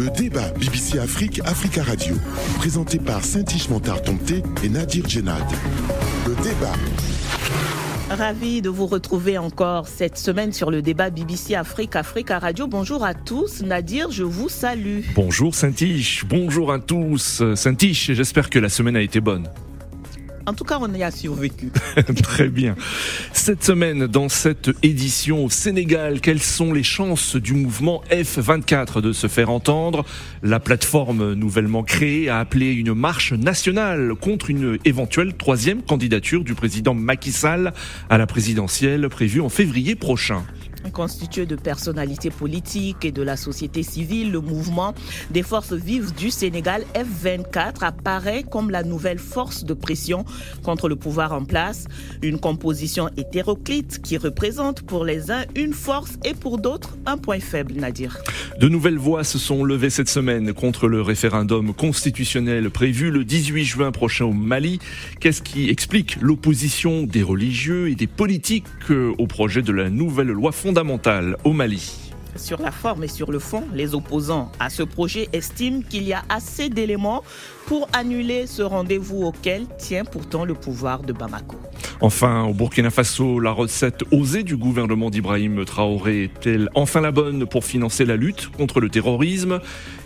Le débat BBC Afrique, Africa Radio, présenté par Saint-Ish Montard et Nadir Djenad. Le débat. Ravi de vous retrouver encore cette semaine sur le débat BBC Afrique, Africa Radio. Bonjour à tous. Nadir, je vous salue. Bonjour Saint-Ish, bonjour à tous. Saint-Ish, j'espère que la semaine a été bonne. En tout cas, on y a survécu. Très bien. Cette semaine, dans cette édition au Sénégal, quelles sont les chances du mouvement F24 de se faire entendre? La plateforme nouvellement créée a appelé une marche nationale contre une éventuelle troisième candidature du président Macky Sall à la présidentielle prévue en février prochain. Constitué de personnalités politiques et de la société civile, le mouvement des forces vives du Sénégal F24 apparaît comme la nouvelle force de pression contre le pouvoir en place, une composition hétéroclite qui représente pour les uns une force et pour d'autres un point faible, Nadir. De nouvelles voix se sont levées cette semaine contre le référendum constitutionnel prévu le 18 juin prochain au Mali. Qu'est-ce qui explique l'opposition des religieux et des politiques euh, au projet de la nouvelle loi fondamentale fondamentale au Mali. Sur la forme et sur le fond, les opposants à ce projet estiment qu'il y a assez d'éléments pour annuler ce rendez-vous auquel tient pourtant le pouvoir de Bamako. Enfin, au Burkina Faso, la recette osée du gouvernement d'Ibrahim Traoré est-elle enfin la bonne pour financer la lutte contre le terrorisme?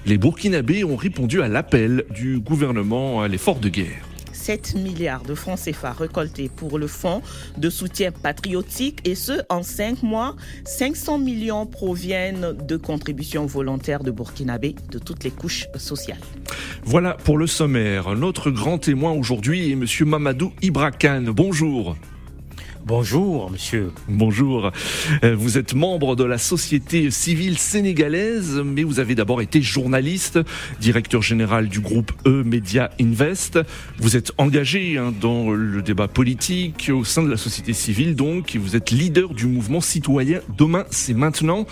Les Burkinabés ont répondu à l'appel du gouvernement à l'effort de guerre. 7 milliards de francs CFA récoltés pour le fonds de soutien patriotique et ce en 5 mois. 500 millions proviennent de contributions volontaires de Burkinabé de toutes les couches sociales. Voilà pour le sommaire. Notre grand témoin aujourd'hui est M. Mamadou Ibrakan. Bonjour. Bonjour, monsieur. Bonjour. Euh, vous êtes membre de la société civile sénégalaise, mais vous avez d'abord été journaliste, directeur général du groupe E Media Invest. Vous êtes engagé hein, dans le débat politique au sein de la société civile, donc, et vous êtes leader du mouvement citoyen Demain, c'est maintenant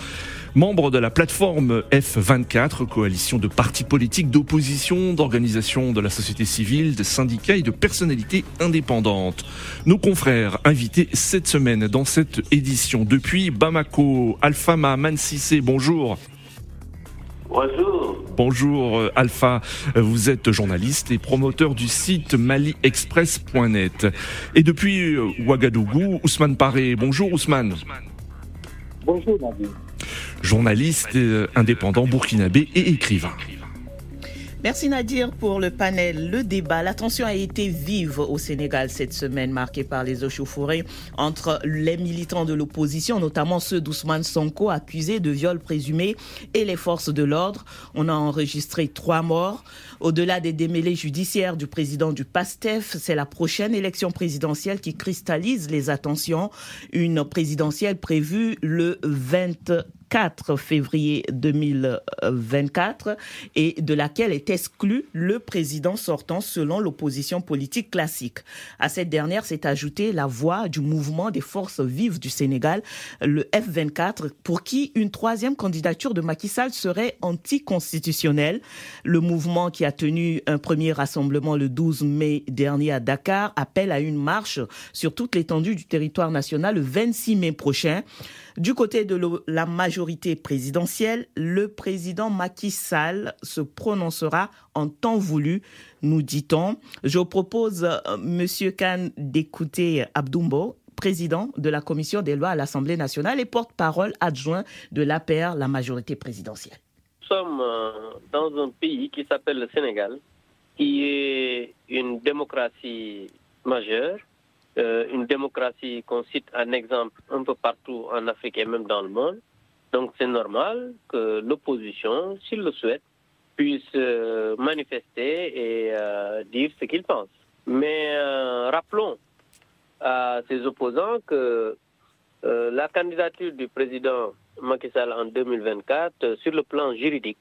membre de la plateforme F24, coalition de partis politiques d'opposition, d'organisations de la société civile, de syndicats et de personnalités indépendantes. Nos confrères invités cette semaine dans cette édition depuis Bamako, Alfama Mansissé, bonjour. Bonjour. Bonjour euh, Alpha, vous êtes journaliste et promoteur du site maliexpress.net. Et depuis euh, Ouagadougou, Ousmane Paré. Bonjour Ousmane. Bonjour journaliste euh, indépendant burkinabé et écrivain. Merci Nadir pour le panel, le débat. L'attention a été vive au Sénégal cette semaine, marquée par les échauffourées entre les militants de l'opposition, notamment ceux d'Ousmane Sonko, accusés de viol présumé, et les forces de l'ordre. On a enregistré trois morts. Au-delà des démêlés judiciaires du président du PASTEF, c'est la prochaine élection présidentielle qui cristallise les attentions. Une présidentielle prévue le 24 4 février 2024 et de laquelle est exclu le président sortant selon l'opposition politique classique. À cette dernière s'est ajoutée la voix du mouvement des forces vives du Sénégal, le F24, pour qui une troisième candidature de Macky Sall serait anticonstitutionnelle. Le mouvement qui a tenu un premier rassemblement le 12 mai dernier à Dakar appelle à une marche sur toute l'étendue du territoire national le 26 mai prochain. Du côté de la majorité présidentielle, le président Macky Sall se prononcera en temps voulu, nous dit-on. Je propose, euh, Monsieur Khan, d'écouter Abdoumbo, président de la commission des lois à l'Assemblée nationale et porte-parole adjoint de l'APR, la majorité présidentielle. Nous sommes euh, dans un pays qui s'appelle le Sénégal, qui est une démocratie majeure, euh, une démocratie qu'on cite un exemple un peu partout en Afrique et même dans le monde. Donc c'est normal que l'opposition, s'il le souhaite, puisse euh, manifester et euh, dire ce qu'il pense. Mais rappelons à ses opposants que la candidature du président Macky Sall en 2024, sur le plan juridique,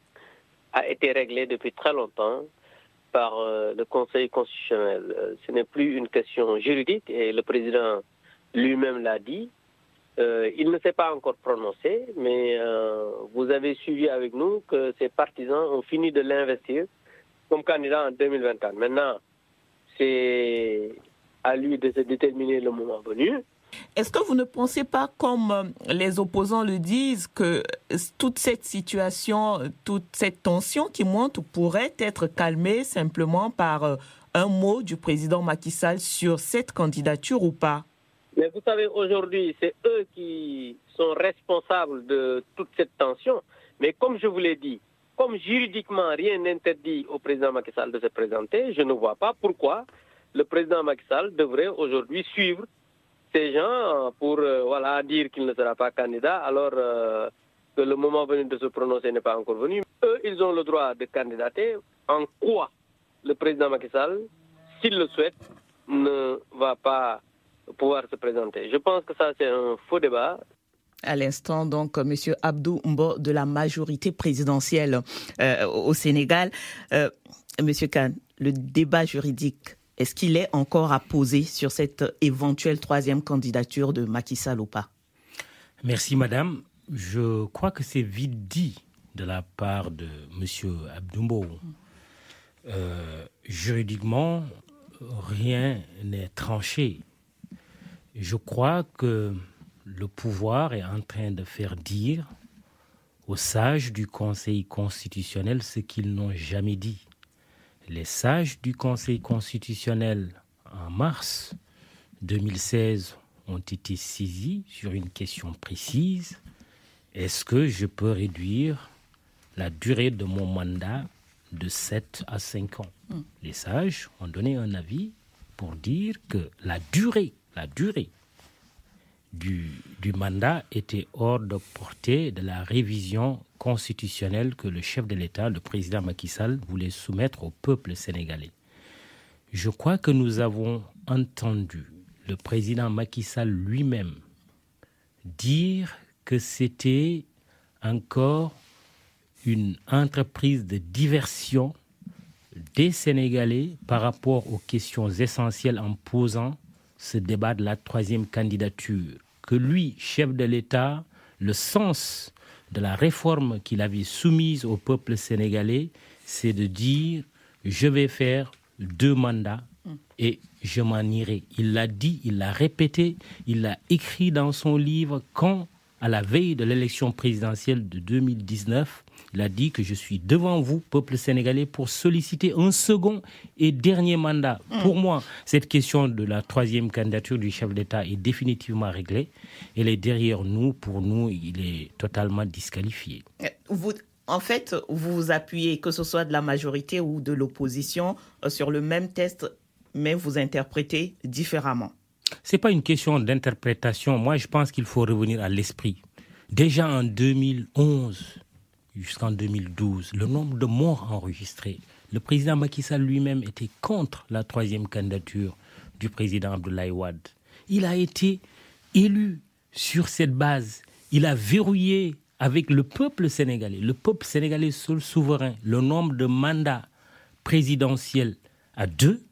a été réglée depuis très longtemps par euh, le Conseil constitutionnel. Euh, ce n'est plus une question juridique et le président lui-même l'a dit. Euh, il ne s'est pas encore prononcé, mais vous avez suivi avec nous que ses partisans ont fini de l'investir comme candidat en 2024. Maintenant, c'est à lui de se déterminer le moment venu. Est-ce que vous ne pensez pas, comme euh, les opposants le disent, que toute cette situation, toute cette tension qui monte pourrait être calmée simplement par euh, un mot du président Macky Sall sur cette candidature ou pas? Mais vous savez, aujourd'hui, c'est eux qui sont responsables de toute cette tension. Mais comme je vous l'ai dit, comme juridiquement rien n'interdit au président Macky Sall de se présenter, je ne vois pas pourquoi le président Macky Sall devrait aujourd'hui suivre ces gens pour euh, voilà, dire qu'il ne sera pas candidat alors euh, que le moment venu de se prononcer n'est pas encore venu. Eux, ils ont le droit de candidater. En quoi le président Macky Sall, s'il le souhaite, ne va pas pouvoir se présenter Je pense que ça, c'est un faux débat. À l'instant, donc, M. Abdou Mbo de la majorité présidentielle euh, au Sénégal. Euh, Monsieur Khan, le débat juridique est-ce qu'il est encore à poser sur cette éventuelle troisième candidature de Macky Sall ou pas? Merci, madame. Je crois que c'est vite dit de la part de M. Abdoumbo. Euh, juridiquement, rien n'est tranché. Je crois que le pouvoir est en train de faire dire aux sages du Conseil constitutionnel ce qu'ils n'ont jamais dit les sages du Conseil constitutionnel en mars 2016 ont été saisis sur une question précise. Est-ce que je peux réduire la durée de mon mandat de 7 à 5 ans? Hmm. Les sages ont donné un avis pour dire que la durée, la durée du, mandat était hors de portée de la révision constitutionnelle que le chef de l'État, le président Macky Sall, voulait soumettre au peuple sénégalais. Je crois que nous avons entendu le président Macky Sall lui-même dire que c'était encore une entreprise de diversion des Sénégalais par rapport aux questions essentielles en posant ce débat de la troisième candidature, que lui, chef de l'État, le sens de la réforme qu'il avait soumise au peuple sénégalais, c'est de dire je vais faire deux mandats et je m'en irai. Il l'a dit, il l'a répété, il l'a écrit dans son livre quand, à la veille de l'élection présidentielle de 2019, il a dit que je suis devant vous, peuple sénégalais, pour solliciter un second et dernier mandat. Mm. Pour moi, cette question de la troisième candidature du chef d'État est définitivement réglée. Elle est derrière nous. Pour nous, il est totalement disqualifié. Euh, vous, en fait, vous vous appuyez, que ce soit de la majorité ou de l'opposition, euh, sur le même test, mais vous interprétez différemment. C'est pas une question d'interprétation. Moi, je pense qu'il faut revenir à l'esprit. Déjà en 2011, jusqu'en 2012, le nombre de morts enregistrés. Le président Macky Sall lui-même était contre la troisième candidature du président Abdoulaye Wade. Il a été élu sur cette base. Il a verrouillé avec le peuple sénégalais, le peuple sénégalais seul souverain, le nombre de mandats présidentiels à deux.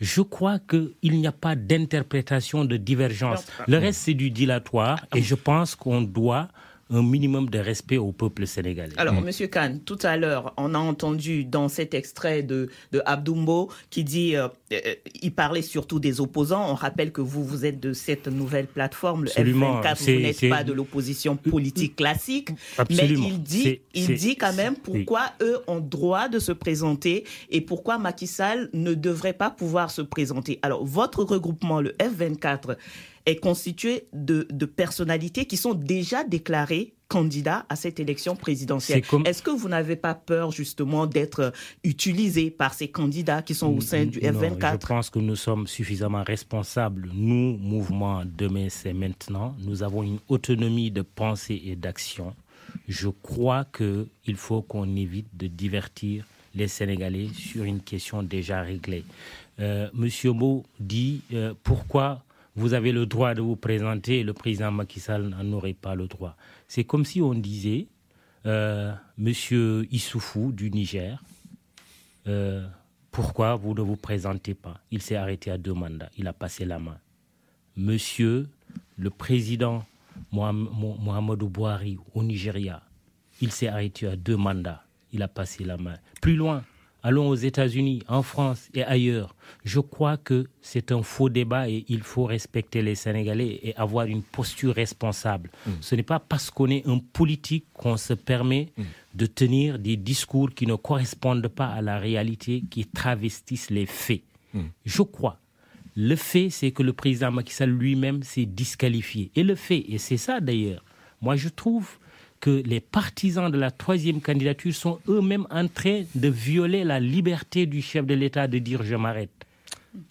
Je crois qu'il n'y a pas d'interprétation de divergence. Le reste, c'est du dilatoire et je pense qu'on doit un minimum de respect au peuple sénégalais. Alors, M. Mm. Monsieur Khan, tout à l'heure, on a entendu dans cet extrait de, de Abdoumbo qui dit, euh, euh, il parlait surtout des opposants. On rappelle que vous, vous êtes de cette nouvelle plateforme, le F24, vous n'êtes pas de l'opposition politique classique. Absolument. Mais il dit, il dit quand même pourquoi eux ont droit de se présenter et pourquoi Macky Sall ne devrait pas pouvoir se présenter. Alors, votre regroupement, le F24, est constitué de, personnalités qui sont déjà déclarées candidats à cette élection présidentielle. Est-ce que vous n'avez pas peur justement d'être utilisé par ces candidats qui sont au sein du F24 Je pense que nous sommes suffisamment responsables. Nous, mouvement Demain, c'est maintenant. Nous avons une autonomie de pensée et d'action. Je crois qu'il faut qu'on évite de divertir les Sénégalais sur une question déjà réglée. Euh, Monsieur Mo dit euh, pourquoi vous avez le droit de vous présenter le président Macky Sall n'en aurait pas le droit. C'est comme si on disait, euh, Monsieur Issoufou du Niger, euh, pourquoi vous ne vous présentez pas? Il s'est arrêté à deux mandats, il a passé la main. Monsieur le président Mohamedou Bouhari au Nigeria, il s'est arrêté à deux mandats, il a passé la main. Plus loin, allons aux États-Unis, en France et ailleurs. Je crois que c'est un faux débat et il faut respecter les Sénégalais et avoir une posture responsable. Mm. Ce n'est pas parce qu'on est un politique qu'on se permet mm. de tenir des discours qui ne correspondent pas à la réalité, qui travestissent les faits. Mm. Je crois. Le fait, c'est que le président Macky Sall lui-même s'est disqualifié. Et le fait, et c'est ça d'ailleurs, moi je trouve que les partisans de la troisième candidature sont eux-mêmes en train de violer la liberté du chef de l'État de dire je m'arrête.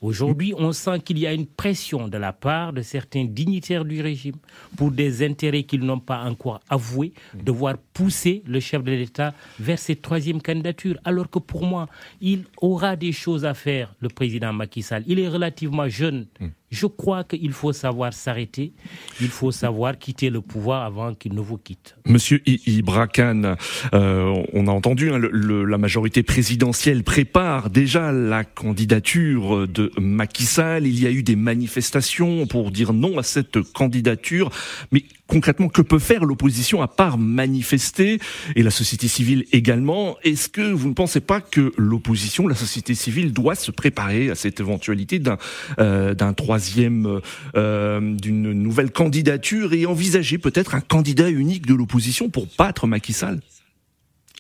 Aujourd'hui, on sent qu'il y a une pression de la part de certains dignitaires du régime pour des intérêts qu'ils n'ont pas encore avoués, de voir pousser le chef de l'État vers cette troisième candidature. Alors que pour moi, il aura des choses à faire, le président Macky Sall. Il est relativement jeune. Je crois qu'il faut savoir s'arrêter, il faut savoir quitter le pouvoir avant qu'il ne vous quitte. Monsieur Ibrakan, euh, on a entendu, hein, la majorité présidentielle prépare déjà la candidature de Macky Sall. Il y a eu des manifestations pour dire non à cette candidature. Mais concrètement, que peut faire l'opposition à part manifester et la société civile également? Est-ce que vous ne pensez pas que l'opposition, la société civile, doit se préparer à cette éventualité d'un euh, d'un troisième, euh, d'une nouvelle candidature et envisager peut-être un candidat unique de l'opposition pour battre Macky Sall?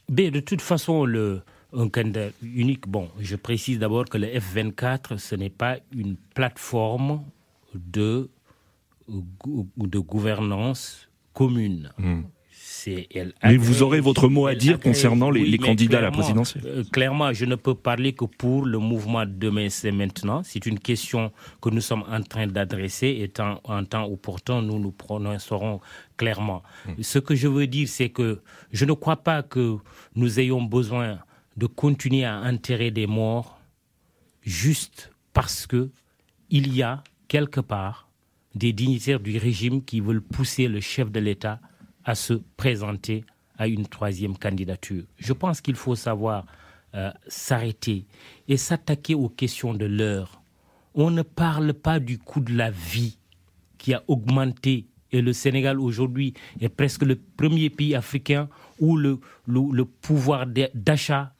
De toute façon, le un candidat unique. Bon, je précise d'abord que le F24, ce n'est pas une plateforme de de gouvernance commune. Hmm. Mais vous aurez votre mot à dire concernant les, candidats à la présidentielle. Euh, clairement, je ne peux parler que pour le mouvement Demain, c'est maintenant. C'est une question que nous sommes en train d'adresser et en temps opportun, nous nous prononcerons clairement. Hmm. Ce que je veux dire, c'est que je ne crois pas que nous ayons besoin de continuer à enterrer des morts juste parce que il y a quelque part des dignitaires du régime qui veulent pousser le chef de l'État à se présenter à une troisième candidature. Je pense qu'il faut savoir euh, s'arrêter et s'attaquer aux questions de l'heure. On ne parle pas du coût de la vie qui a augmenté et le Sénégal aujourd'hui est presque le premier pays africain où le, le, pouvoir d'achat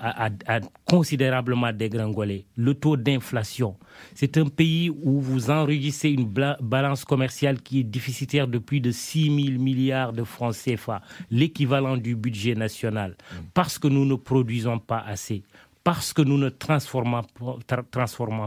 a, considérablement dégringolé. Le taux d'inflation, c'est un pays où vous enregistrez une balance commerciale qui est déficitaire de plus de 6 000 milliards de francs CFA, l'équivalent du budget national, mmh. parce que nous ne produisons pas assez parce que nous ne transformons,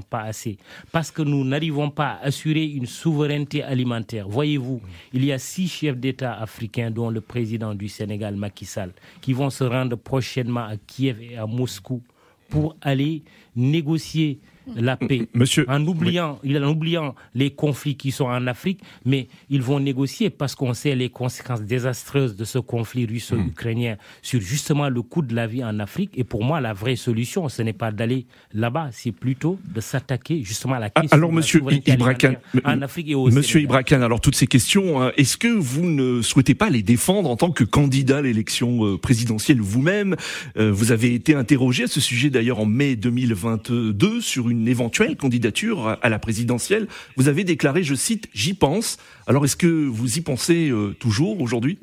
pas assez, parce que nous n'arrivons pas à assurer une souveraineté alimentaire. Voyez-vous, il y a six chefs d'État africains, dont le président du Sénégal, Macky Sall, qui vont se rendre prochainement à Kiev et à Moscou pour aller négocier la paix, Monsieur, en oubliant, en oubliant les conflits qui sont en Afrique, mais ils vont négocier parce qu'on sait les conséquences désastreuses de ce conflit russo-ukrainien sur justement le coût de la vie en Afrique. Et pour moi, la vraie solution, ce n'est pas d'aller là-bas, c'est plutôt de s'attaquer justement à la ah, question alors, Monsieur Ibrakan, en Afrique et au Monsieur Ibrakan, alors toutes ces questions, hein, est-ce que vous ne souhaitez pas les défendre en tant que candidat à l'élection euh, présidentielle vous-même? Euh, Vous avez été interrogé à ce sujet d'ailleurs en mai 2022 sur une une éventuelle candidature à la présidentielle. Vous avez déclaré, je cite, j'y pense. Alors est-ce que vous y pensez euh, toujours aujourd'hui?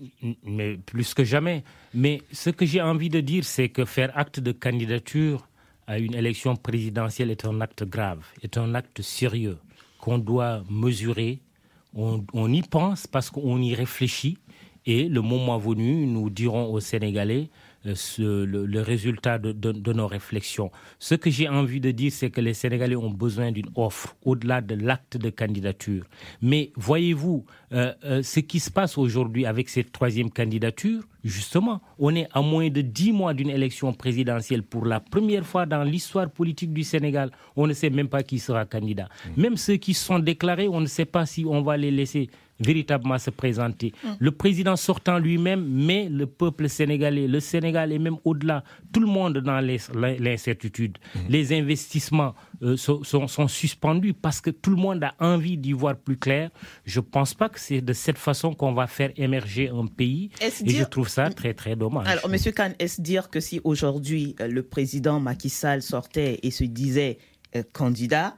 Mais plus que jamais. Mais ce que j'ai envie de dire, c'est que faire acte de candidature à une élection présidentielle est un acte grave, est un acte sérieux qu'on doit mesurer. On, on y pense parce qu'on y réfléchit. Et le moment venu, nous dirons aux Sénégalais ce, le, résultat de, de, nos réflexions. Ce que j'ai envie de dire, c'est que les Sénégalais ont besoin d'une offre au-delà de l'acte de candidature. Mais voyez-vous, euh, euh, ce qui se passe aujourd'hui avec cette troisième candidature, justement, on est à moins de dix mois d'une élection présidentielle pour la première fois dans l'histoire politique du Sénégal. On ne sait même pas qui sera candidat. Mmh. Même ceux qui sont déclarés, on ne sait pas si on va les laisser véritablement se présenter. Mm. Le président sortant lui-même, mais le peuple sénégalais, le Sénégal et même au-delà, tout le monde dans l'incertitude. Mm. Les investissements euh, sont, suspendus parce que tout le monde a envie d'y voir plus clair. Je ne pense pas que c'est de cette façon qu'on va faire émerger un pays. Et je trouve ça très, très dommage. Alors, M. Khan, est-ce dire que si aujourd'hui euh, le président Macky Sall sortait et se disait euh, candidat,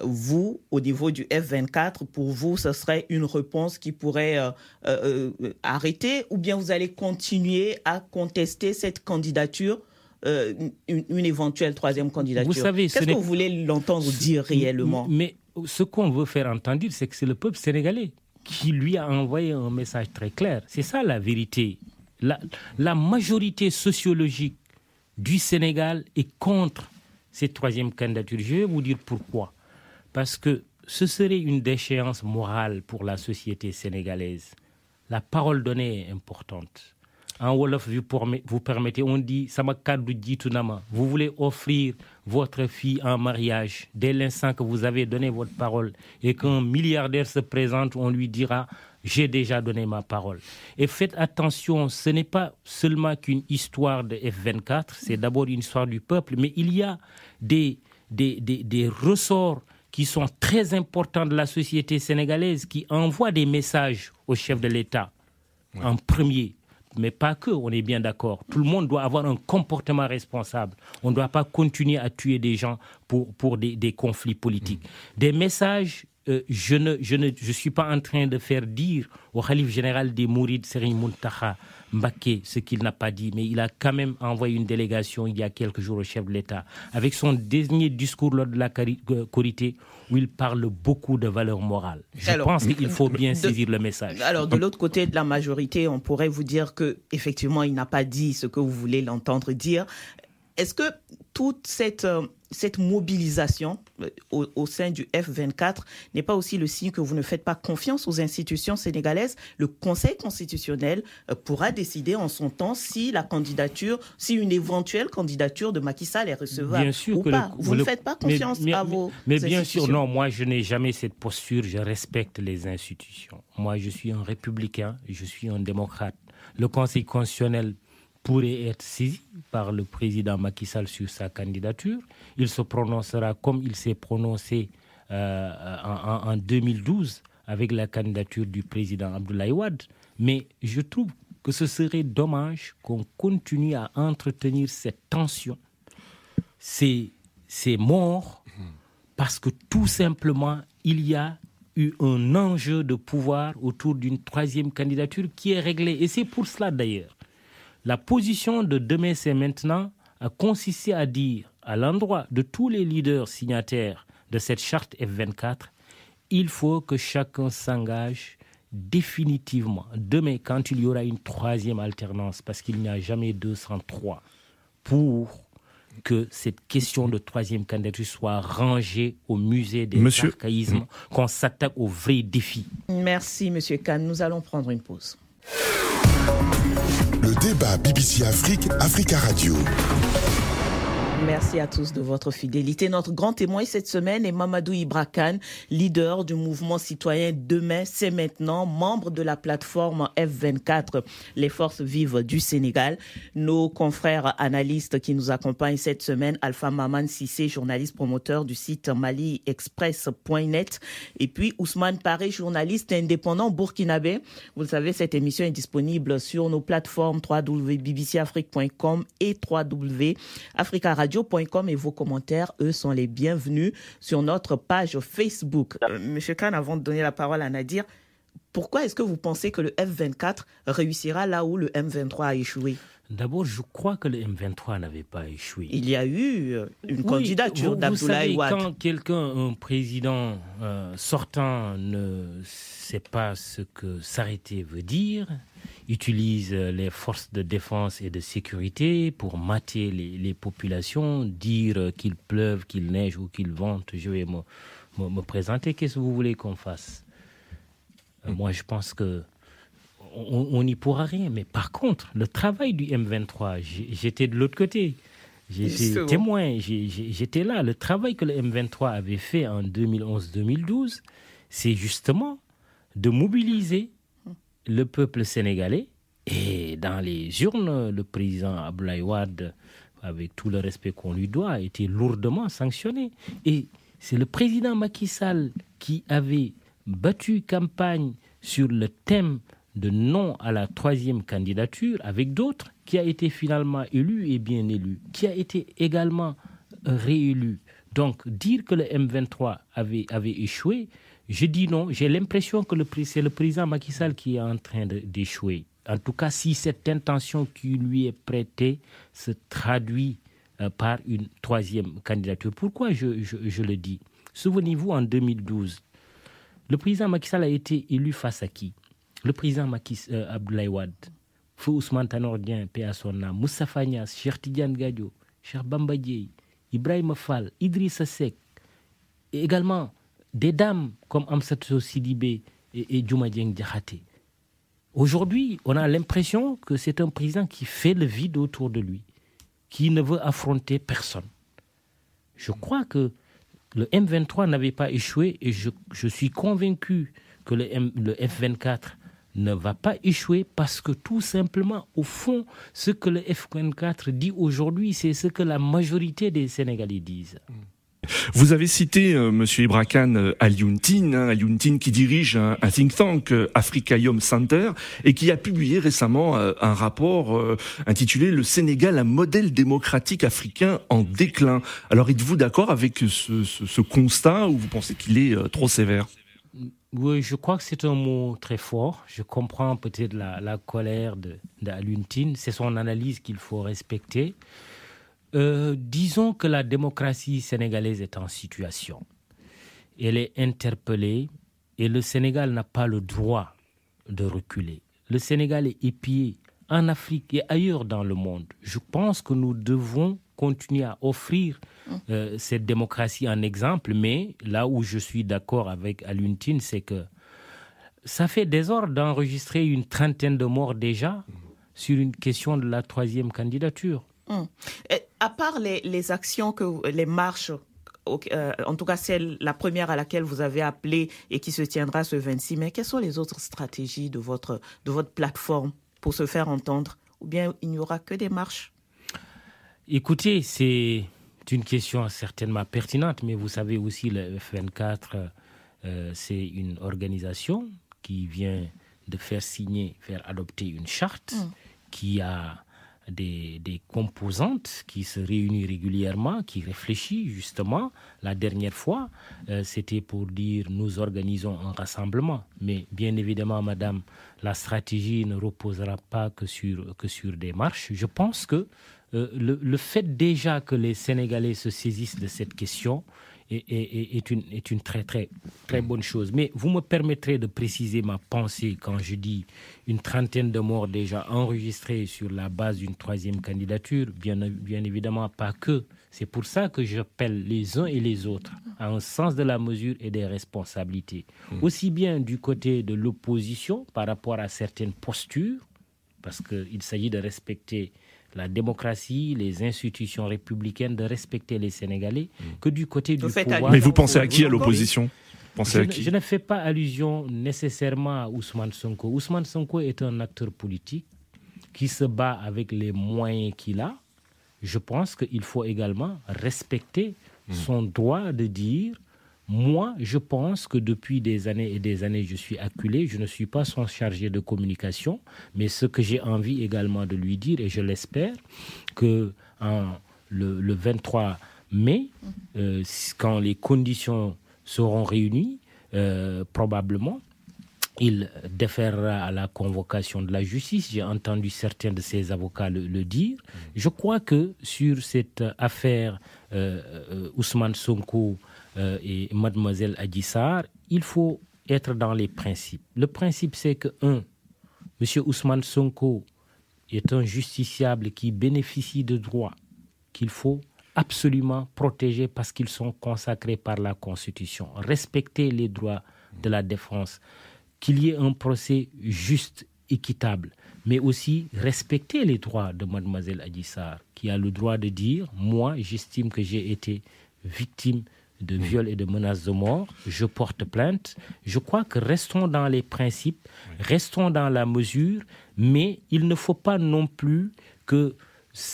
vous, au niveau du F24, pour vous, ce serait une réponse qui pourrait euh, euh, euh, arrêter ou bien vous allez continuer à contester cette candidature euh, une, éventuelle troisième candidature? Vous savez, qu'est-ce que vous voulez l'entendre dire réellement? Mais ce qu'on veut faire entendre, c'est que c'est le peuple sénégalais qui lui a envoyé un message très clair. C'est ça la vérité. La, la majorité sociologique du Sénégal est contre cette troisième candidature. Je vais vous dire pourquoi. Parce que ce serait une déchéance morale pour la société sénégalaise. La parole donnée est importante. En Wolof, vous permettez, on dit Vous voulez offrir votre fille en mariage dès l'instant que vous avez donné votre parole et qu'un milliardaire se présente, on lui dira J'ai déjà donné ma parole. Et faites attention, ce n'est pas seulement qu'une histoire de F24, c'est d'abord une histoire du peuple, mais il y a des, des, des ressorts qui sont très importants de la société sénégalaise, qui envoient des messages au chef de l'État en premier. Mais pas que, on est bien d'accord. Tout le monde doit avoir un comportement responsable. On ne doit pas continuer à tuer des gens pour, pour des, des conflits politiques. Mm. Des messages euh, je ne, je ne je suis pas en train de faire dire au Khalif général des Mourides, Serigne Mbake, ce qu'il n'a pas dit, mais il a quand même envoyé une délégation il y a quelques jours au chef de l'État, avec son dernier discours lors de la Corité, où il parle beaucoup de valeurs morales. Je pense qu'il faut bien saisir le message. Alors, de l'autre côté de la majorité, on pourrait vous dire que effectivement, il n'a pas dit ce que vous voulez l'entendre dire. Est-ce que toute cette, euh, cette mobilisation euh, au, sein du F24 n'est pas aussi le signe que vous ne faites pas confiance aux institutions sénégalaises Le Conseil constitutionnel euh, pourra décider en son temps si la candidature, si une éventuelle candidature de Macky Sall est recevable bien sûr ou pas. vous ne faites pas confiance à vos Mais bien sûr, non, moi je n'ai jamais cette posture, je respecte les institutions. Moi je suis un républicain, je suis un démocrate. Le Conseil constitutionnel pourrait être saisi par le président Macky Sall sur sa candidature. Il se prononcera comme il s'est prononcé euh, en, 2012 avec la candidature du président Abdoulaye Wade. Mais je trouve que ce serait dommage qu'on continue à entretenir cette tension, ces, ces morts, parce que tout simplement, il y a eu un enjeu de pouvoir autour d'une troisième candidature qui est réglée. Et c'est pour cela d'ailleurs la position de demain, c'est maintenant, a consisté à dire à l'endroit de tous les leaders signataires de cette charte F24, il faut que chacun s'engage définitivement demain quand il y aura une troisième alternance, parce qu'il n'y a jamais 203, pour que cette question de troisième candidature soit rangée au musée des Monsieur... archaïsmes, qu'on s'attaque aux vrais défis. Merci, Monsieur Kahn. Nous allons prendre une pause. Débat BBC Afrique, Africa Radio. Merci à tous de votre fidélité. Notre grand témoin cette semaine est Mamadou Ibrakan, leader du mouvement citoyen Demain, c'est maintenant, membre de la plateforme F24, les forces vives du Sénégal. Nos confrères analystes qui nous accompagnent cette semaine, Alpha Maman Sissé, journaliste promoteur du site maliexpress.net, et puis Ousmane Paré, journaliste indépendant burkinabé. Vous le savez, cette émission est disponible sur nos plateformes www.bbcafrique.com et www.africaradio radio.com et vos commentaires, eux, sont les bienvenus sur notre page Facebook. Euh, Monsieur Khan, avant de donner la parole à Nadir, pourquoi est-ce que vous pensez que le F-24 réussira là où le M23 a échoué? D'abord, je crois que le M23 n'avait pas échoué. Il y a eu euh, une candidature d'Abdoulaye Wade. Quand quelqu'un, un président euh, sortant, ne sait pas ce que s'arrêter veut dire, utilise les forces de défense et de sécurité pour mater les, populations, dire qu'il pleuve, qu'il neige ou qu'il vente, je vais me, me, présenter. Qu'est-ce que vous voulez qu'on fasse? Euh, Moi, je pense que on n'y pourra rien. Mais par contre, le travail du M23, j'étais de l'autre côté. J'étais témoin, j'étais là. Le travail que le M23 avait fait en 2011-2012, c'est justement de mobiliser le peuple sénégalais et dans les urnes, le président Abdoulaye avec tout le respect qu'on lui doit, a été lourdement sanctionné. Et c'est le président Macky Sall qui avait battu campagne sur le thème de non à la troisième candidature avec d'autres, qui a été finalement élu et bien élu, qui a été également réélu. Donc dire que le M23 avait, avait échoué, je dis non. J'ai l'impression que c'est le président Macky Sall qui est en train d'échouer. en tout cas si cette intention qui lui est prêtée se traduit euh, par une troisième candidature. Pourquoi je, le dis? Souvenez-vous, en 2012, le président Macky Sall a été élu face à qui? Le président Macky, euh, Abdoulaye Wade, Ousmane Tanordien, Moussa Fagnas, Cheikh Tidiane Gadio, Cheikh Bamba Ibrahim Fall, Idrissa Seck, et également des dames comme Amsato Sidibé et, et Djouma Aujourd'hui, on a l'impression que c'est un président qui fait le vide autour de lui, qui ne veut affronter personne. Je crois que le M23 n'avait pas échoué et je, suis convaincu que le, le F24 ne va pas échouer parce que tout simplement, au fond, ce que le F24 dit aujourd'hui, c'est ce que la majorité des Sénégalais disent. Vous avez cité euh, Monsieur Ibrakan euh, Aliountin, hein, qui dirige un, think tank euh, Africaïum Center et qui a publié récemment un rapport intitulé Le Sénégal, un modèle démocratique africain en déclin. Alors êtes-vous d'accord avec ce, constat ou vous pensez qu'il est trop sévère? Oui, je crois que c'est un mot très fort. Je comprends peut-être la, colère d'Aliountin. C'est son analyse qu'il faut respecter. Euh, disons que la démocratie sénégalaise est en situation. Elle est interpellée et le Sénégal n'a pas le droit de reculer. Le Sénégal est épié en Afrique et ailleurs dans le monde. Je pense que nous devons continuer à offrir euh, cette démocratie en exemple, mais là où je suis d'accord avec Aluntine, c'est que ça fait désordre d'enregistrer une trentaine de morts déjà sur une question de la troisième candidature. Hum. À part les, actions, que les marches, euh, en tout cas celle, la première à laquelle vous avez appelé et qui se tiendra ce 26 mai, quelles sont les autres stratégies de votre, de votre plateforme pour se faire entendre? Ou bien il n'y aura que des marches? Écoutez, c'est une question certainement pertinente, mais vous savez aussi, le F24, euh, c'est une organisation qui vient de faire signer, faire adopter une charte hum. qui a des, composantes qui se réunissent régulièrement, qui réfléchissent justement. La dernière fois, euh, c'était pour dire nous organisons un rassemblement. Mais bien évidemment, madame, la stratégie ne reposera pas que sur, que sur des marches. Je pense que euh, le, fait déjà que les Sénégalais se saisissent de cette question est, une, est une très, très, très bonne chose. Mais vous me permettrez de préciser ma pensée quand je dis une trentaine de morts déjà enregistrés sur la base d'une troisième candidature. Bien, bien évidemment, pas que. C'est pour ça que j'appelle les uns et les autres à un sens de la mesure et des responsabilités. Mmh. Aussi bien du côté de l'opposition par rapport à certaines postures, parce qu'il s'agit de respecter la démocratie, les institutions républicaines, de respecter les Sénégalais, mm. que du côté du pouvoir. Mais vous pensez à qui à l'opposition? Je, je, ne fais pas allusion nécessairement à Ousmane Sonko. Ousmane Sonko est un acteur politique qui se bat avec les moyens qu'il a. Je pense qu'il faut également respecter mm. son droit de dire moi, je pense que depuis des années et des années, je suis acculé. Je ne suis pas son chargé de communication, mais ce que j'ai envie également de lui dire, et je l'espère, que le, 23 mai, euh, quand les conditions seront réunies, euh, probablement, il déférera à la convocation de la justice. J'ai entendu certains de ses avocats le, dire. Je crois que sur cette affaire euh, Ousmane Sonko euh, et mademoiselle Adissar, il faut être dans les principes. Le principe, c'est que, un, M. Ousmane Sonko est un justiciable qui bénéficie de droits qu'il faut absolument protéger parce qu'ils sont consacrés par la Constitution. Respecter les droits de la défense, qu'il y ait un procès juste, équitable, mais aussi respecter les droits de mademoiselle Adissar, qui a le droit de dire, moi, j'estime que j'ai été victime de viol et de menaces de mort, je porte plainte. Je crois que restons dans les principes, restons dans la mesure, mais il ne faut pas non plus que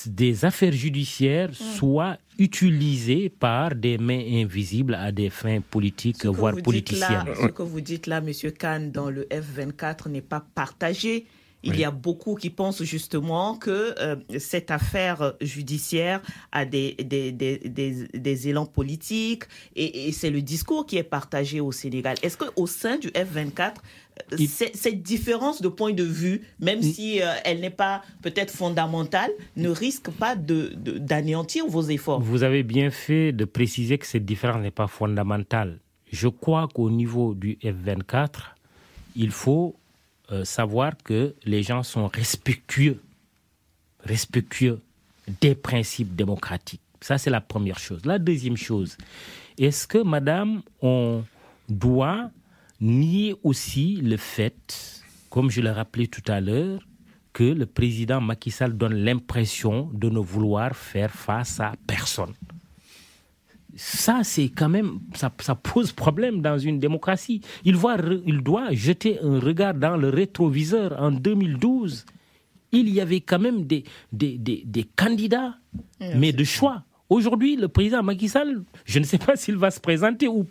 des affaires judiciaires soient utilisées par des mains invisibles à des fins politiques, voire politiciennes. ce que vous dites là, Monsieur Kahn, dans le F24 n'est pas partagé il y a beaucoup qui pensent justement que euh, cette affaire judiciaire a des, des, des, des, élans politiques et, c'est le discours qui est partagé au Sénégal. Est-ce qu'au sein du F24, euh, cette différence de point de vue, même si euh, elle n'est pas peut-être fondamentale, ne risque pas d'anéantir de, vos efforts? Vous avez bien fait de préciser que cette différence n'est pas fondamentale. Je crois qu'au niveau du F24, il faut euh, savoir que les gens sont respectueux, respectueux des principes démocratiques. Ça, c'est la première chose. La deuxième chose, est-ce que, madame, on doit nier aussi le fait, comme je l'ai rappelé tout à l'heure, que le président Macky Sall donne l'impression de ne vouloir faire face à personne? Ça, c'est quand même, ça, pose problème dans une démocratie. Il, voit, il doit jeter un regard dans le rétroviseur. En 2012, il y avait quand même des, des, des, candidats, mais de choix. Aujourd'hui, le président Macky Sall, je ne sais pas s'il va se présenter ou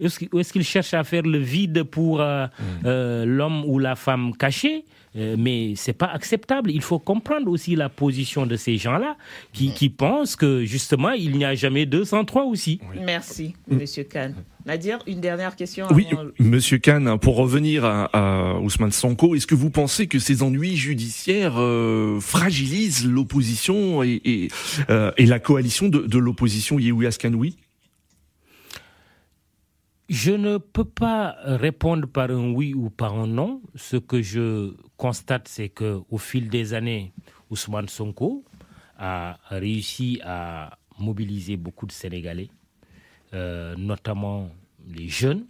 est-ce qu'il cherche à faire le vide pour euh, mm. euh, l'homme ou la femme cachée. Euh, mais c'est pas acceptable. Il faut comprendre aussi la position de ces gens-là qui, qui, pensent que justement il n'y a jamais 203 aussi. Merci, Monsieur Kahn. Nadir, une dernière question. Oui, Monsieur Kahn, pour revenir à, Ousmane Sonko, est-ce que vous pensez que ces ennuis judiciaires euh, fragilisent l'opposition et, et, euh, et, la coalition de, de l'opposition Yehoui Askanoui je ne peux pas répondre par un oui ou par un non. Ce que je constate, c'est que au fil des années, Ousmane Sonko a réussi à mobiliser beaucoup de Sénégalais, euh, notamment les jeunes,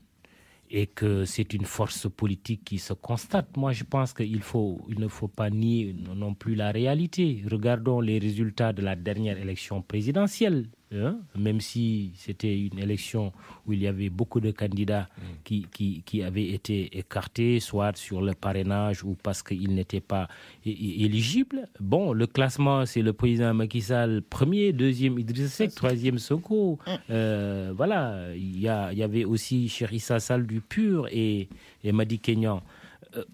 et que c'est une force politique qui se constate. Moi, je pense qu'il faut, il ne faut pas nier non plus la réalité. Regardons les résultats de la dernière élection présidentielle. Hein? même si c'était une élection où il y avait beaucoup de candidats mm. qui, qui, qui, avaient été écartés, soit sur le parrainage ou parce qu'ils n'étaient pas éligibles. Bon, le classement, c'est le président Macky Sall, premier, deuxième Idriss Seck, troisième Soko. Mm. Euh, voilà, il y, a, il y avait aussi Chérissa Sall du PUR et, et Madi Kenyan. Euh,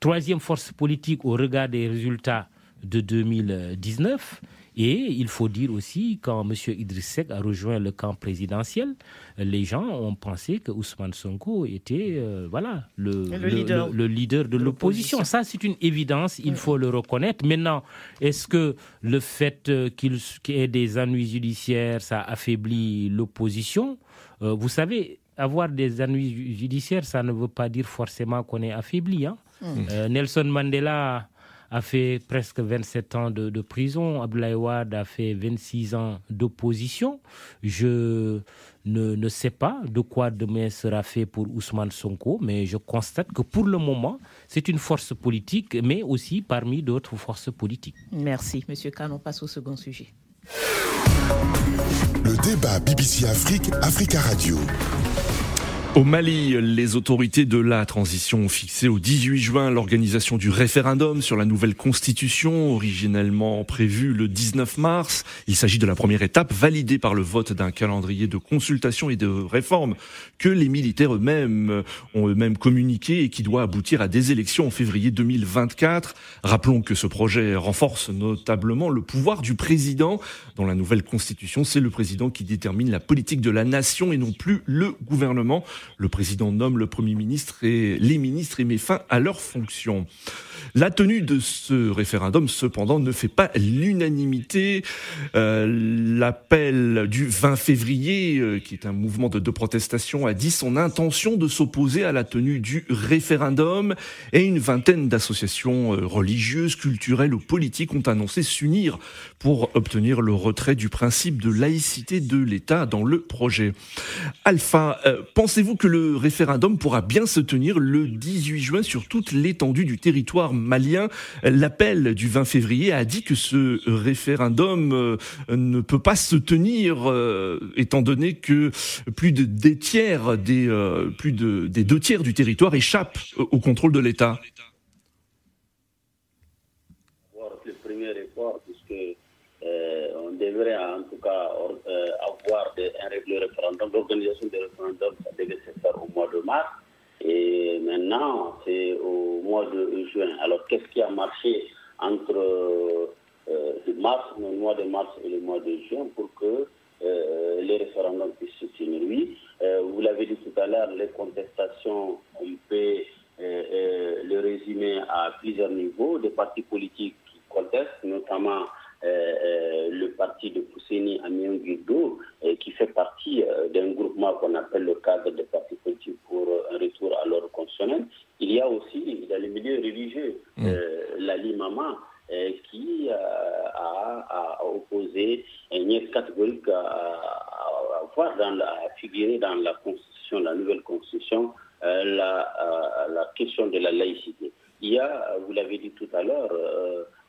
troisième force politique au regard des résultats de 2019. Et il faut dire aussi, quand M. Idriss Seck a rejoint le camp présidentiel, les gens ont pensé que Ousmane Sonko était euh, voilà, le, le, leader. de l'opposition. Ça, c'est une évidence, il faut le reconnaître. Maintenant, est-ce que le fait euh, qu'il y ait des ennuis judiciaires, ça affaiblit l'opposition? Euh, Vous savez, avoir des ennuis judiciaires, ça ne veut pas dire forcément qu'on est affaibli. Hein. Mmh. Nelson Mandela a fait presque 27 ans de, prison. Abdoulaye Wade a fait 26 ans d'opposition. Je ne, ne, sais pas de quoi demain sera fait pour Ousmane Sonko, mais je constate que pour le moment, c'est une force politique, mais aussi parmi d'autres forces politiques. Merci. Monsieur Kahn, on passe au second sujet. Le débat BBC Afrique, Africa Radio. Au Mali, les autorités de la transition ont fixé au 18 juin l'organisation du référendum sur la nouvelle constitution, originellement prévue le 19 mars. Il s'agit de la première étape validée par le vote d'un calendrier de consultation et de réforme que les militaires eux-mêmes ont eux-mêmes communiqué et qui doit aboutir à des élections en février 2024. Rappelons que ce projet renforce notablement le pouvoir du président. Dans la nouvelle constitution, c'est le président qui détermine la politique de la nation et non plus le gouvernement. Le président nomme le Premier ministre et les ministres et met fin à leurs fonctions. La tenue de ce référendum, cependant, ne fait pas l'unanimité. Euh, l'appel du 20 février, euh, qui est un mouvement de, protestation, a dit son intention de s'opposer à la tenue du référendum. Et une vingtaine d'associations euh, religieuses, culturelles ou politiques ont annoncé s'unir pour obtenir le retrait du principe de laïcité de l'État dans le projet. Alpha, pensez-vous que le référendum pourra bien se tenir le 18 juin sur toute l'étendue du territoire malien. L'appel du 20 février a dit que ce référendum euh, ne peut pas se tenir euh, étant donné que plus de des tiers des euh, plus de deux tiers du territoire échappent au contrôle de l'État. Et maintenant, c'est au mois de juin. Alors, qu'est-ce qui a marché entre euh, mars, le mois de mars et le mois de juin pour que les référendums puissent se tenir? Oui, vous l'avez dit tout à l'heure, les contestations, on peut le résumer à plusieurs niveaux, des partis politiques qui contestent, notamment euh, euh, le parti de Pousseni Amiens Guido, euh, qui fait partie d'un groupement qu'on appelle le cadre des partis politiques pour un retour à l'ordre constitutionnel. Il y a aussi, dans les milieux religieux, mmh. la Limama, qui a, opposé un lien catégorique à, voir dans la, figurer dans la constitution, la nouvelle constitution, la, la, question de la laïcité. Il y a, vous l'avez dit tout à l'heure,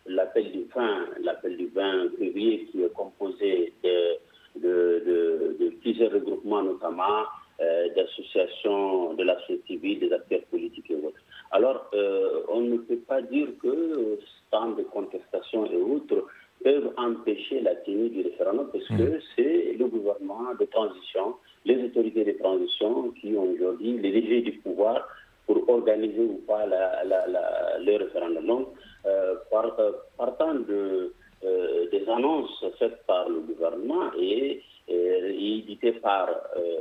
l'appel du 20, l'appel du 20 février qui est composé de, de, plusieurs regroupements, notamment euh, d'associations de la société civile, des acteurs politiques et autres. Alors, euh, on ne peut pas dire que tant de contestations et autres peuvent empêcher la tenue du référendum parce que mmh. c'est le gouvernement de transition, les autorités de transition qui ont aujourd'hui les légers du pouvoir pour organiser ou pas le référendum. Donc, euh, euh, partant de, euh, des annonces faites par le gouvernement et, éditées par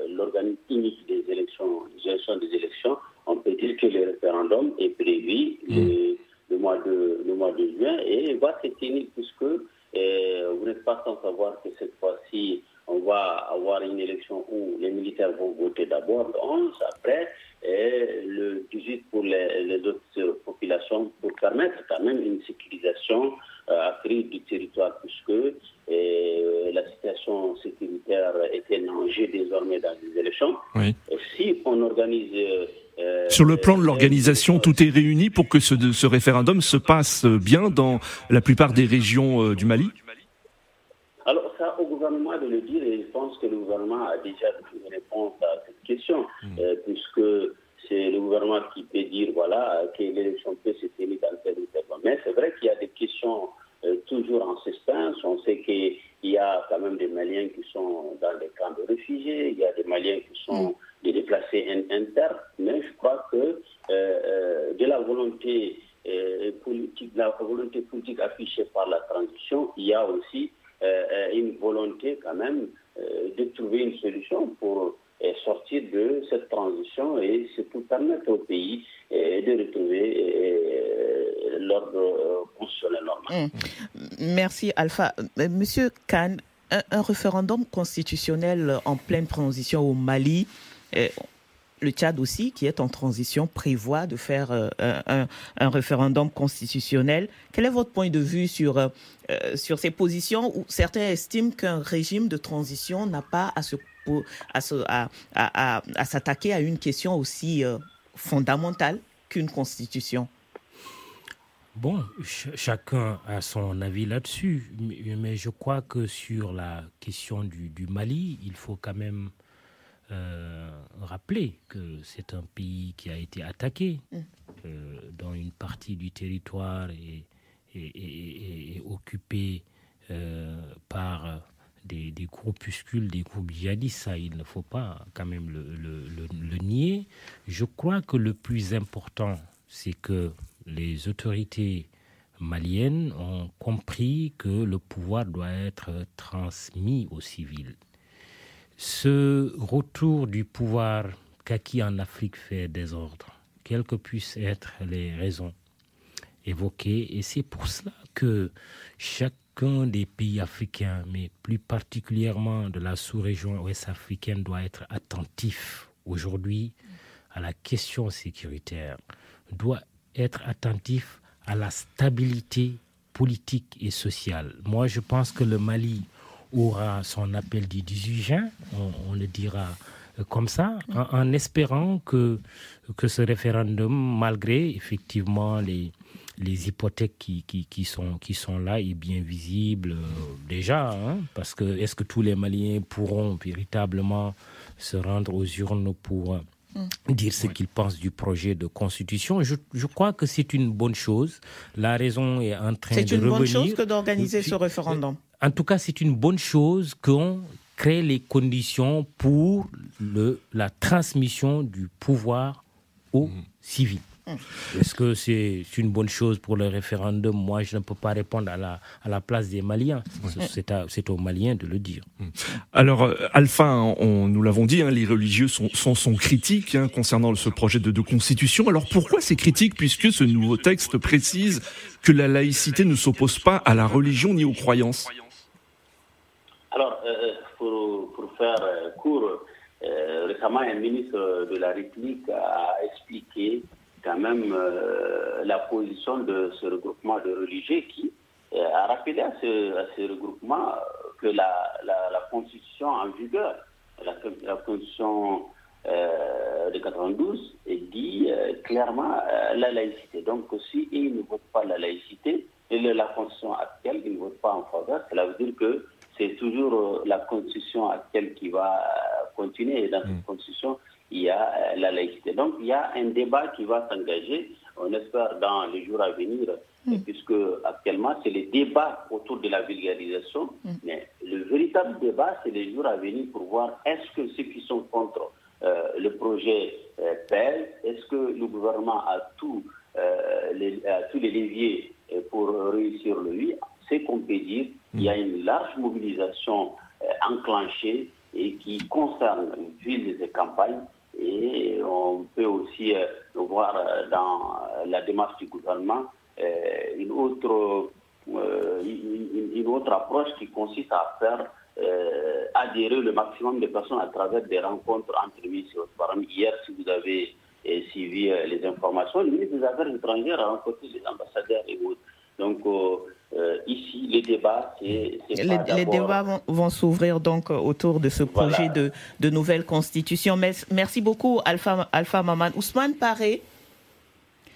l'organisme unique des élections, gestion des élections, on peut dire que le référendum est prévu mmh. le, mois de, le mois de juin et va se tenir puisque vous n'êtes pas sans savoir que cette fois-ci, on va avoir une élection où les militaires vont voter d'abord le 11, après, et le 18 pour les, autres populations, pour permettre quand même une sécurisation euh, accrue du territoire, puisque euh, la situation sécuritaire était en jeu désormais dans les élections. Et si on organise... Euh, Sur le plan de l'organisation, tout est réuni pour que ce, ce, référendum se passe bien dans la plupart des régions du Mali? Alors, ça, au gouvernement de le dire, et je pense que le gouvernement a déjà une réponse à question, hmm. euh, puisque c'est le gouvernement qui peut dire, voilà, que l'élection peut se tenir dans tel ou tel Mais c'est vrai qu'il y a des questions euh, toujours en suspense. On sait qu'il y a quand même des Maliens qui sont dans des camps de réfugiés, il y a des Maliens qui sont hmm. des déplacés internes, mais je crois que euh, de la volonté politique, la volonté politique affichée par la transition, il y a aussi une volonté quand même de trouver une solution pour sortir de cette transition et surtout permettre au pays de retrouver l'ordre constitutionnel normal. Mmh. Merci Alpha. Monsieur Kahn, un, référendum constitutionnel en pleine transition au Mali, le Tchad aussi, qui est en transition, prévoit de faire euh, un, référendum constitutionnel. Quel est votre point de vue sur, euh, sur ces positions où certains estiment qu'un régime de transition n'a pas à, se, à, à, à, s'attaquer à une question aussi euh, fondamentale qu'une constitution Bon, chacun a son avis là-dessus, mais, je crois que sur la question du, du Mali, il faut quand même euh, rappeler que c'est un pays qui a été attaqué, mm. euh, dont une partie du territoire est, occupée euh, par des, groupuscules, des groupes djihadistes. Ça, il ne faut pas quand même le, nier. Je crois que le plus important, c'est que les autorités maliennes ont compris que le pouvoir doit être transmis aux civils ce retour du pouvoir qu'acquis en Afrique fait désordre, quelles que puissent être les raisons évoquées. Et c'est pour cela que chacun des pays africains, mais plus particulièrement de la sous-région ouest africaine, doit être attentif aujourd'hui à la question sécuritaire, doit être attentif à la stabilité politique et sociale. Moi, je pense que le Mali aura son appel du 18 juin, on, le dira euh, comme ça, en, espérant que, que ce référendum, malgré effectivement les, les hypothèques qui, qui, sont, qui sont là et bien visibles euh, déjà, hein, parce que est-ce que tous les Maliens pourront véritablement se rendre aux urnes pour mm. dire ce qu'ils pensent du projet de constitution? Je, je crois que c'est une bonne chose. La raison est en train de revenir. C'est une bonne chose que d'organiser ce référendum? En tout cas, c'est une bonne chose qu'on crée les conditions pour le, la transmission du pouvoir aux civils. Est-ce que c'est une bonne chose pour le référendum? Moi, je ne peux pas répondre à la, à la place des Maliens. C'est aux Maliens de le dire. Alors, euh, Alpha, on, nous l'avons dit, hein, les religieux sont, sont, critiques hein, concernant ce projet de, de, constitution. Alors, pourquoi ces critiques? Puisque ce nouveau texte précise que la laïcité ne s'oppose pas à la religion ni aux croyances. Alors, euh, pour, pour, faire court, euh, récemment, un ministre de la République a expliqué quand même euh, la position de ce regroupement de religieux qui euh, a rappelé à ce, à ce regroupement que la, la, constitution en vigueur, la, la constitution euh, de 92, dit clairement la laïcité. Donc si ils ne votent pas la laïcité, et la constitution actuelle, ils ne votent pas en faveur, cela veut dire que c'est toujours la constitution actuelle qui va continuer. Et dans cette mm. constitution, il y a euh, la laïcité. Donc il y a un débat qui va s'engager, on espère dans les jours à venir, mm. puisque actuellement c'est le débat autour de la vulgarisation, mm. mais le véritable débat c'est les jours à venir pour voir est-ce que ceux qui sont contre euh, le projet euh, est-ce que le gouvernement a, tout, les, tous les leviers pour réussir le oui. C'est qu'on peut dire, il y a une large mobilisation enclenchée et qui concerne une ville des campagnes et on peut aussi euh, voir euh, dans la démarche du gouvernement euh, une autre, une, autre approche qui consiste à faire adhérer le maximum de personnes à travers des rencontres entre ministres. Par exemple, hier, si vous avez suivi les informations, le ministre des Affaires étrangères a rencontré les ambassadeurs et autres. Donc, euh, ici, les débats, c'est. Les, débats vont, s'ouvrir donc autour de ce projet de, de, nouvelle constitution. Merci beaucoup, Alpha, Alpha Maman. Ousmane Paré.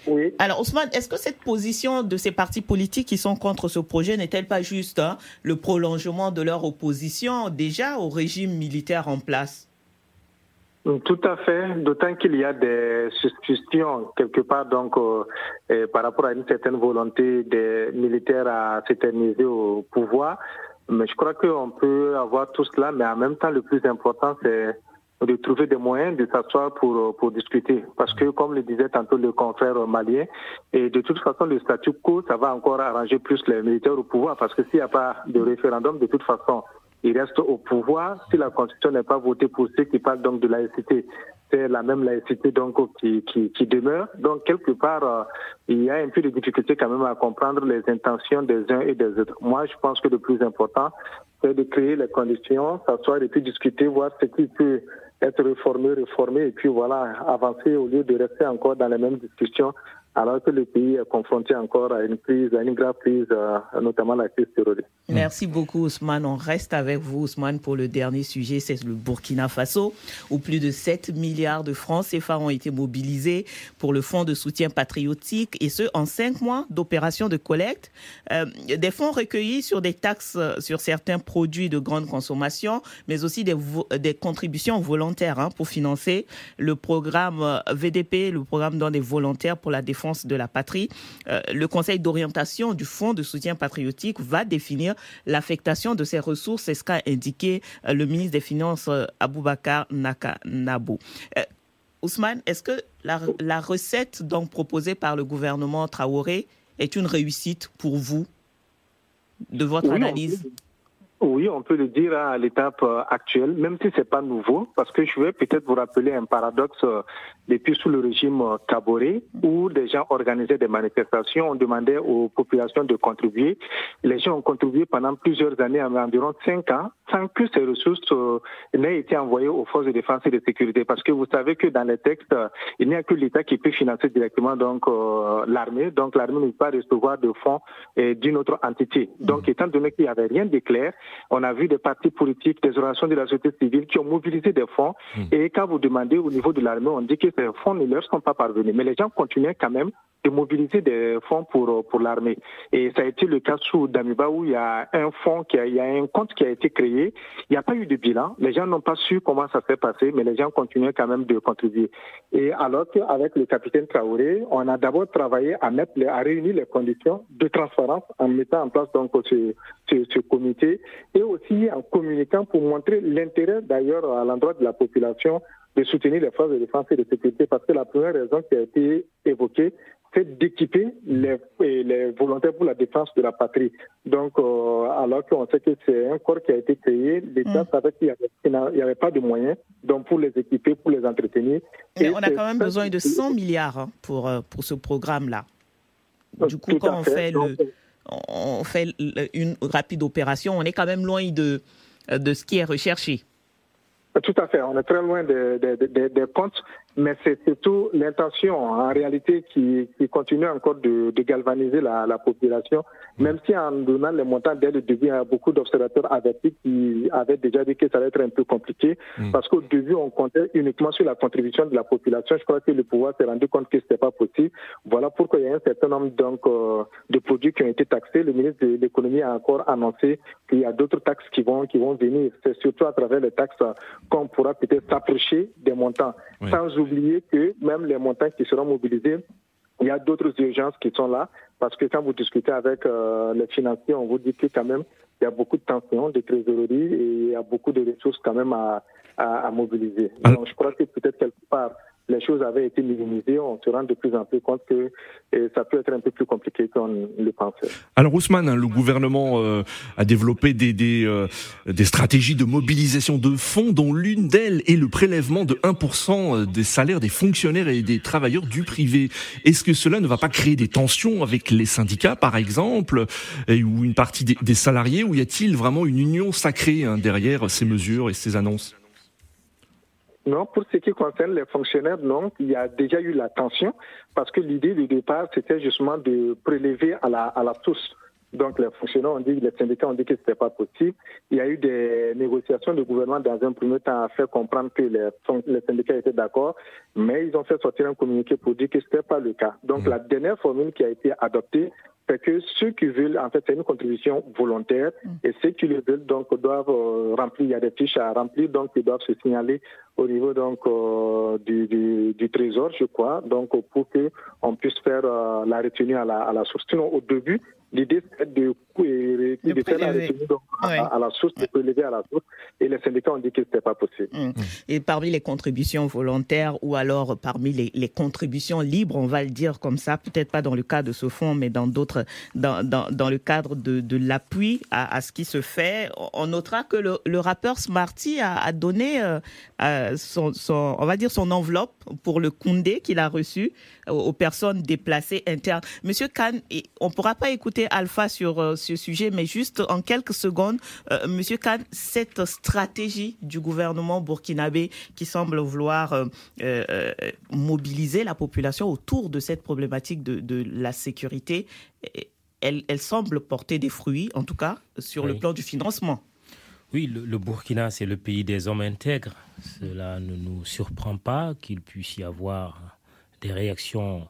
Oui. Alors, Ousmane, est-ce que cette position de ces partis politiques qui sont contre ce projet n'est-elle pas juste hein, le prolongement de leur opposition déjà au régime militaire en place? Tout à fait, d'autant qu'il y a des suspicions quelque part donc euh, par rapport à une certaine volonté des militaires à s'éterniser au pouvoir. Mais je crois qu'on peut avoir tout cela, mais en même temps, le plus important, c'est de trouver des moyens de s'asseoir pour, pour discuter. Parce que, comme le disait tantôt le confrère malien, et de toute façon, le statu quo, ça va encore arranger plus les militaires au pouvoir. Parce que s'il n'y a pas de référendum, de toute façon, il reste au pouvoir. Si la Constitution n'est pas votée pour ceux qui parlent donc de laïcité, c'est la même laïcité donc qui, qui, qui demeure. Donc quelque part, euh, il y a un peu de difficulté quand même à comprendre les intentions des uns et des autres. Moi, je pense que le plus important, c'est de créer les conditions, s'asseoir et puis discuter, voir ce qui peut être réformé, réformé, et puis voilà, avancer au lieu de rester encore dans les mêmes discussions alors que le pays est confronté encore à une crise, à une grave crise, euh, notamment la crise terroriste. Merci beaucoup Ousmane. On reste avec vous Ousmane pour le dernier sujet, c'est le Burkina Faso, où plus de 7 milliards de francs CFA ont été mobilisés pour le fonds de soutien patriotique, et ce, en 5 mois d'opérations de collecte. Euh, des fonds recueillis sur des taxes euh, sur certains produits de grande consommation, mais aussi des, des contributions volontaires hein, pour financer le programme VDP, le programme dans des volontaires pour la défense de la patrie. Euh, le Conseil d'orientation du Fonds de soutien patriotique va définir l'affectation de ces ressources. C'est ce qu'a indiqué euh, le ministre des Finances euh, Aboubakar Nakanabo. Ousmane, est-ce que la, la, recette donc proposée par le gouvernement Traoré est une réussite pour vous de votre analyse? Oui, on peut le dire à l'étape euh, actuelle, même si c'est pas nouveau, parce que je vais peut-être vous rappeler un paradoxe euh, depuis sous le régime euh, Caboret, où des gens organisaient des manifestations, on demandait aux populations de contribuer. Les gens ont contribué pendant plusieurs années, environ cinq ans, sans que ces ressources n'aient été envoyées aux forces de défense et de sécurité, parce que vous savez que dans les textes, il n'y a que l'État qui peut financer directement donc l'armée, donc l'armée ne peut pas recevoir de fonds d'une autre entité. Donc, étant donné qu'il n'y avait rien de clair, on a vu des partis politiques, des organisations de la société civile qui ont mobilisé des fonds. Hmm. Et quand vous demandez au niveau de l'armée, on dit que ces fonds ne leur sont pas parvenus. Mais les gens continuaient quand même de mobiliser des fonds pour, pour l'armée. Et ça a été le cas sous Damiba où il y a un fonds, qui a, il y a un compte qui a été créé. Il n'y a pas eu de bilan. Les gens n'ont pas su comment ça s'est passé, mais les gens continuaient quand même de contribuer. Et alors qu'avec le capitaine Traoré, on a d'abord travaillé à mettre, à réunir les conditions de transparence en mettant en place donc ce, ce comité et aussi en communiquant pour montrer l'intérêt d'ailleurs à l'endroit de la population de soutenir les forces de défense et de sécurité parce que la première raison qui a été évoquée, c'est d'équiper les, les, volontaires pour la défense de la patrie. Donc, euh, alors qu'on sait que c'est un corps qui a été créé, l'État mm. savait qu'il n'y avait, pas de moyens donc pour les équiper, pour les entretenir. Mais on a quand même besoin de 100 milliards hein, pour, euh, pour ce programme-là. Du coup, quand on fait, le, on fait une rapide opération, on est quand même loin de, de ce qui est recherché. Tout à fait, on est très loin des comptes mais c'est surtout l'intention en réalité qui, qui continue encore de, de galvaniser la, la, population, même si en donnant les montants dès le début, il y a beaucoup d'observateurs avertis qui avaient déjà dit que ça allait être un peu compliqué, mm. parce qu'au début, on comptait uniquement sur la contribution de la population. Je crois que le pouvoir s'est rendu compte que ce n'était pas possible. Voilà pourquoi il y a un certain nombre donc, euh, de produits qui ont été taxés. Le ministre de l'économie a encore annoncé qu'il y a d'autres taxes qui vont, qui vont venir. C'est surtout à travers les taxes qu'on pourra peut-être s'approcher des montants, sans oublier que même les montants qui seront mobilisés, il y a d'autres urgences qui sont là, parce que quand vous discutez avec euh, les financiers, on vous dit que quand même, il y a beaucoup de tensions, de trésorerie et il y a beaucoup de ressources quand même à, à, mobiliser. Donc je crois que peut-être quelque part, les choses avaient été minimisées, on se rend de plus en plus compte que euh, ça peut être un peu plus compliqué qu'on le pensait. Alors Ousmane, hein, le gouvernement euh, a développé des, des, euh, des, stratégies de mobilisation de fonds dont l'une d'elles est le prélèvement de 1% des salaires des fonctionnaires et des travailleurs du privé. Est-ce que cela ne va pas créer des tensions avec les syndicats, par exemple, ou une partie des, des salariés, ou y a-t-il vraiment une union sacrée hein, derrière ces mesures et ces annonces? Non, pour ce qui concerne les fonctionnaires, non, il y a déjà eu la tension parce que l'idée du départ, c'était justement de prélever à la, à la source. Donc les fonctionnaires ont dit, les syndicats ont dit que ce n'était pas possible. Il y a eu des négociations de gouvernement dans un premier temps à faire comprendre que les, les syndicats étaient d'accord, mais ils ont fait sortir un communiqué pour dire que ce n'était pas le cas. Donc mmh. la dernière formule qui a été adoptée, c'est que ceux qui veulent, en fait, c'est une contribution volontaire mm. et ceux qui le veulent, donc, doivent euh, remplir, il y a des fiches à remplir, donc, ils doivent se signaler au niveau, donc, euh, du, du, du, trésor, je crois, donc, pour que on puisse faire euh, la retenue à la, à la source. Sinon, au début, l'idée, c'est de, de, de faire la retenue à, la source, de prélever à la source, et les syndicats ont dit que c'était pas possible. Mm. Et parmi les contributions volontaires ou alors parmi les, les contributions libres, on va le dire comme ça, peut-être pas dans le cas de ce fonds, mais dans d'autres dans, dans, le cadre de, de l'appui à, à, ce qui se fait. On notera que le, le rappeur Smarty a, a donné euh, son, son, on va dire son enveloppe pour le Koundé qu'il a reçu aux, personnes déplacées internes. Monsieur Khan, on ne pourra pas écouter Alpha sur euh, ce sujet, mais juste en quelques secondes, euh, Monsieur Khan, cette stratégie du gouvernement burkinabé qui semble vouloir euh, mobiliser la population autour de cette problématique de, de la sécurité, elle, elle, semble porter des fruits, en tout cas sur le plan du financement. Oui, le, Burkina, c'est le pays des hommes intègres. Cela ne nous surprend pas qu'il puisse y avoir des réactions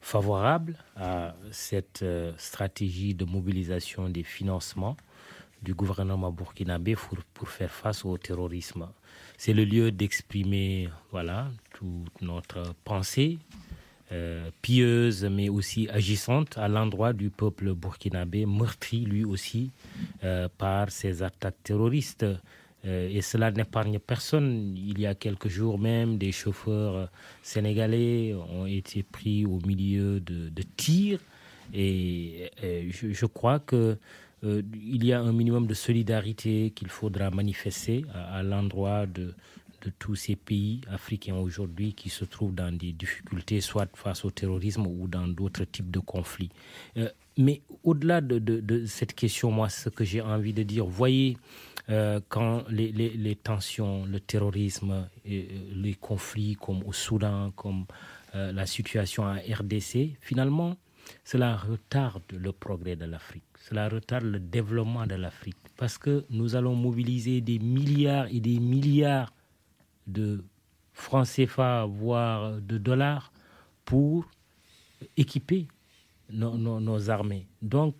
favorables à cette euh, stratégie de mobilisation des financements du gouvernement burkinabé pour, pour faire face au terrorisme. C'est le lieu d'exprimer voilà, toute notre pensée, euh, pieuse mais aussi agissante à l'endroit du peuple burkinabé, meurtri lui aussi euh, par ces attaques terroristes. Euh, et cela n'épargne personne. Il y a quelques jours même, des chauffeurs sénégalais ont été pris au milieu de, tirs. Et, je, je, crois que il y a un minimum de solidarité qu'il faudra manifester à l'endroit de, tous ces pays africains aujourd'hui qui se trouvent dans des difficultés, soit face au terrorisme ou dans d'autres types de conflits. Euh, mais au-delà de, cette question, moi, ce que j'ai envie de dire, voyez, euh, quand les, tensions, le terrorisme, euh, les conflits comme au Soudan, comme la situation à RDC, finalement, cela retarde le progrès de l'Afrique, cela retarde le développement de l'Afrique, parce que nous allons mobiliser des milliards et des milliards de francs CFA, voire de dollars, pour équiper nos, armées. Donc,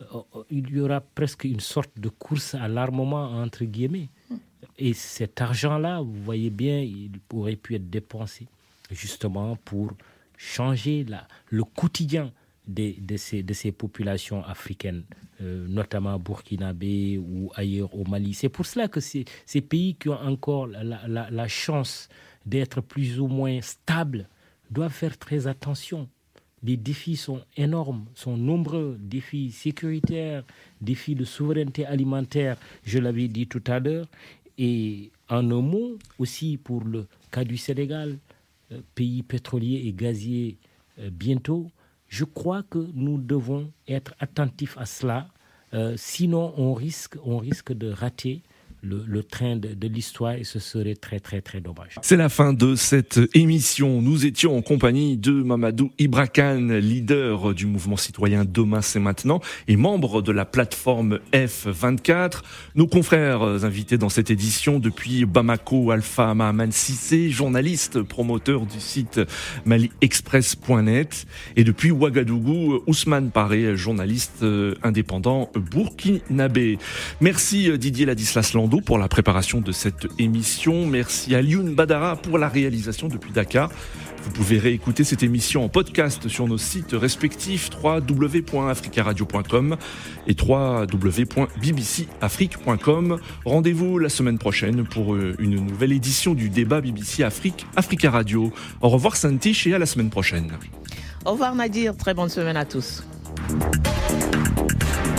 euh, il y aura presque une sorte de course à l'armement, entre guillemets. Et cet argent-là, vous voyez bien, il pourrait pu être dépensé justement pour changer la, le quotidien de, de, ces, de ces populations africaines, euh, notamment burkinabé ou ailleurs au Mali. C'est pour cela que ces pays qui ont encore la chance d'être plus ou moins stables doivent faire très attention. Les défis sont énormes, sont nombreux, défis sécuritaires, défis de souveraineté alimentaire, je l'avais dit tout à l'heure. Et en un mot, aussi pour le cas du Sénégal, euh, pays pétrolier et gazier euh, bientôt, je crois que nous devons être attentifs à cela. Euh, sinon, on risque, on risque de rater le, train de, l'histoire et ce serait très très très dommage. C'est la fin de cette émission. Nous étions en compagnie de Mamadou Ibrakan, leader du mouvement citoyen Demain c'est maintenant et membre de la plateforme F24. Nos confrères invités dans cette édition depuis Bamako, Alpha Mahaman Sissé, journaliste promoteur du site maliexpress.net et depuis Ouagadougou, Ousmane Paré, journaliste indépendant burkinabé. Merci Didier Ladislas Pour la préparation de cette émission. Merci à Lyoun Badara pour la réalisation depuis Dakar. Vous pouvez réécouter cette émission en podcast sur nos sites respectifs www.africaradio.com et www.bbcafrique.com. Rendez-vous la semaine prochaine pour euh, une nouvelle édition du débat BBC Afrique Africa Radio. Au revoir Santiche et à la semaine prochaine. Au revoir Nadir, très bonne semaine à tous.